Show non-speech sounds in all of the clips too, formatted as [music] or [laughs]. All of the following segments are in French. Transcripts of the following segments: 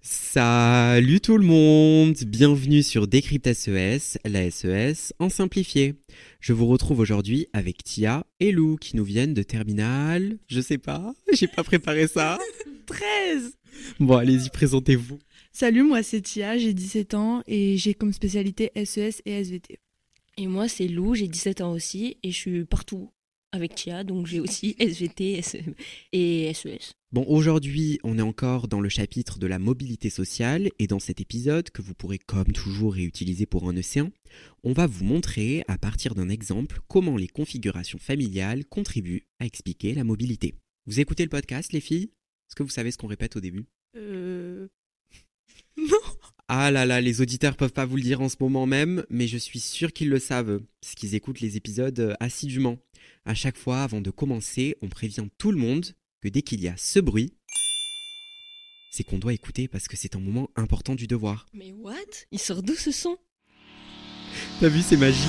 Salut tout le monde Bienvenue sur Décrypte SES, la SES en simplifié. Je vous retrouve aujourd'hui avec Tia et Lou qui nous viennent de Terminal. Je sais pas, [laughs] j'ai pas préparé ça. [laughs] 13 Bon, allez-y, présentez-vous. Salut, moi c'est Tia, j'ai 17 ans et j'ai comme spécialité SES et SVT. Et moi c'est Lou, j'ai 17 ans aussi et je suis partout avec Tia, donc j'ai aussi [laughs] SVT et SES. Bon, aujourd'hui, on est encore dans le chapitre de la mobilité sociale et dans cet épisode, que vous pourrez comme toujours réutiliser pour un océan, on va vous montrer, à partir d'un exemple, comment les configurations familiales contribuent à expliquer la mobilité. Vous écoutez le podcast, les filles? Est-ce que vous savez ce qu'on répète au début? Euh... [laughs] Non Ah là là, les auditeurs peuvent pas vous le dire en ce moment même, mais je suis sûr qu'ils le savent, parce qu'ils écoutent les épisodes assidûment. À chaque fois, avant de commencer, on prévient tout le monde que dès qu'il y a ce bruit, c'est qu'on doit écouter parce que c'est un moment important du devoir. Mais what? Il sort d'où ce son? T'as vu, c'est magique.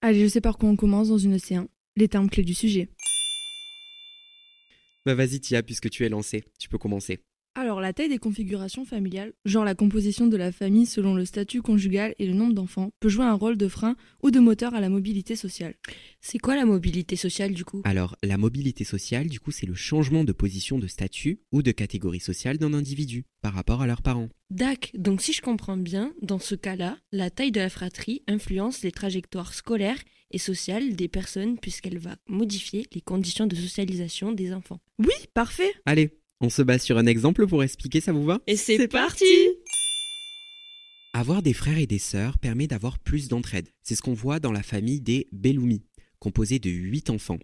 Allez, je sais par quoi on commence dans une océan. Les termes clés du sujet. Bah vas-y Tia, puisque tu es lancé, tu peux commencer. Alors, la taille des configurations familiales, genre la composition de la famille selon le statut conjugal et le nombre d'enfants, peut jouer un rôle de frein ou de moteur à la mobilité sociale. C'est quoi la mobilité sociale du coup? Alors, la mobilité sociale, du coup, c'est le changement de position de statut ou de catégorie sociale d'un individu par rapport à leurs parents. Dac, donc si je comprends bien, dans ce cas-là, la taille de la fratrie influence les trajectoires scolaires et sociales des personnes puisqu'elle va modifier les conditions de socialisation des enfants. Oui, parfait Allez, on se base sur un exemple pour expliquer, ça vous va? Et c'est parti Avoir des frères et des sœurs permet d'avoir plus d'entraide. C'est ce qu'on voit dans la famille des Belloumi, composée de 8 enfants.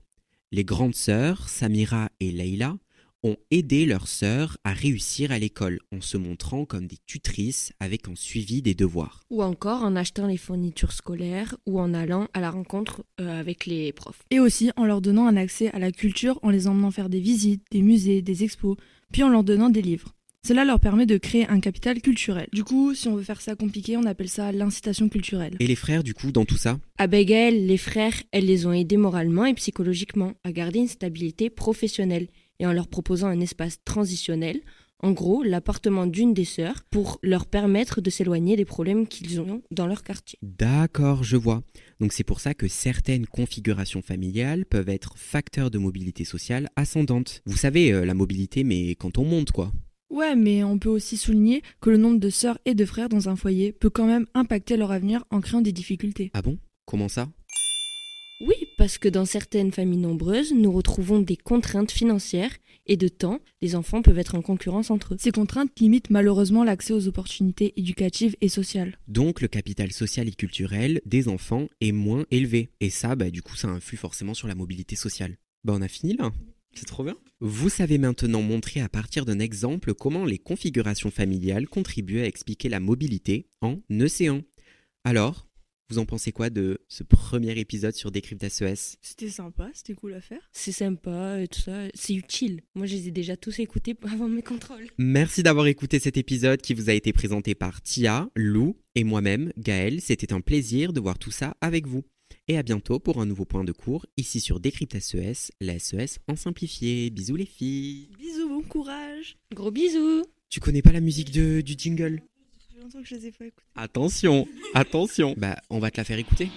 Les grandes sœurs, Samira et Leila, ont aidé leurs sœurs à réussir à l'école en se montrant comme des tutrices avec un suivi des devoirs. Ou encore en achetant les fournitures scolaires ou en allant à la rencontre euh, avec les profs. Et aussi en leur donnant un accès à la culture en les emmenant faire des visites, des musées, des expos, puis en leur donnant des livres. Cela leur permet de créer un capital culturel. Du coup, si on veut faire ça compliqué, on appelle ça l'incitation culturelle. Et les frères, du coup, dans tout ça? À Bégel, les frères, elles les ont aidés moralement et psychologiquement à garder une stabilité professionnelle et en leur proposant un espace transitionnel, en gros l'appartement d'une des sœurs, pour leur permettre de s'éloigner des problèmes qu'ils ont dans leur quartier. D'accord, je vois. Donc c'est pour ça que certaines configurations familiales peuvent être facteurs de mobilité sociale ascendante. Vous savez, euh, la mobilité, mais quand on monte, quoi. Ouais, mais on peut aussi souligner que le nombre de sœurs et de frères dans un foyer peut quand même impacter leur avenir en créant des difficultés. Ah bon? Comment ça? Parce que dans certaines familles nombreuses, nous retrouvons des contraintes financières et de temps. Les enfants peuvent être en concurrence entre eux. Ces contraintes limitent malheureusement l'accès aux opportunités éducatives et sociales. Donc le capital social et culturel des enfants est moins élevé. Et ça, bah, du coup, ça influe forcément sur la mobilité sociale. Bah on a fini là? C'est trop bien. Vous savez maintenant montrer à partir d'un exemple comment les configurations familiales contribuent à expliquer la mobilité en océan. Alors, vous en pensez quoi de ce premier épisode sur Décrypte SES C'était sympa, c'était cool à faire. C'est sympa et tout ça, c'est utile. Moi, je les ai déjà tous écoutés [laughs] avant mes contrôles. Merci d'avoir écouté cet épisode qui vous a été présenté par Tia, Lou et moi-même, Gaël. C'était un plaisir de voir tout ça avec vous. Et à bientôt pour un nouveau point de cours ici sur Décrypte SES, la SES en simplifié. Bisous les filles. Bisous, bon courage. Gros bisous. Tu connais pas la musique de, du jingle? Fait longtemps que je les ai pas écoutés. Attention, attention. Bah, on va te la faire écouter.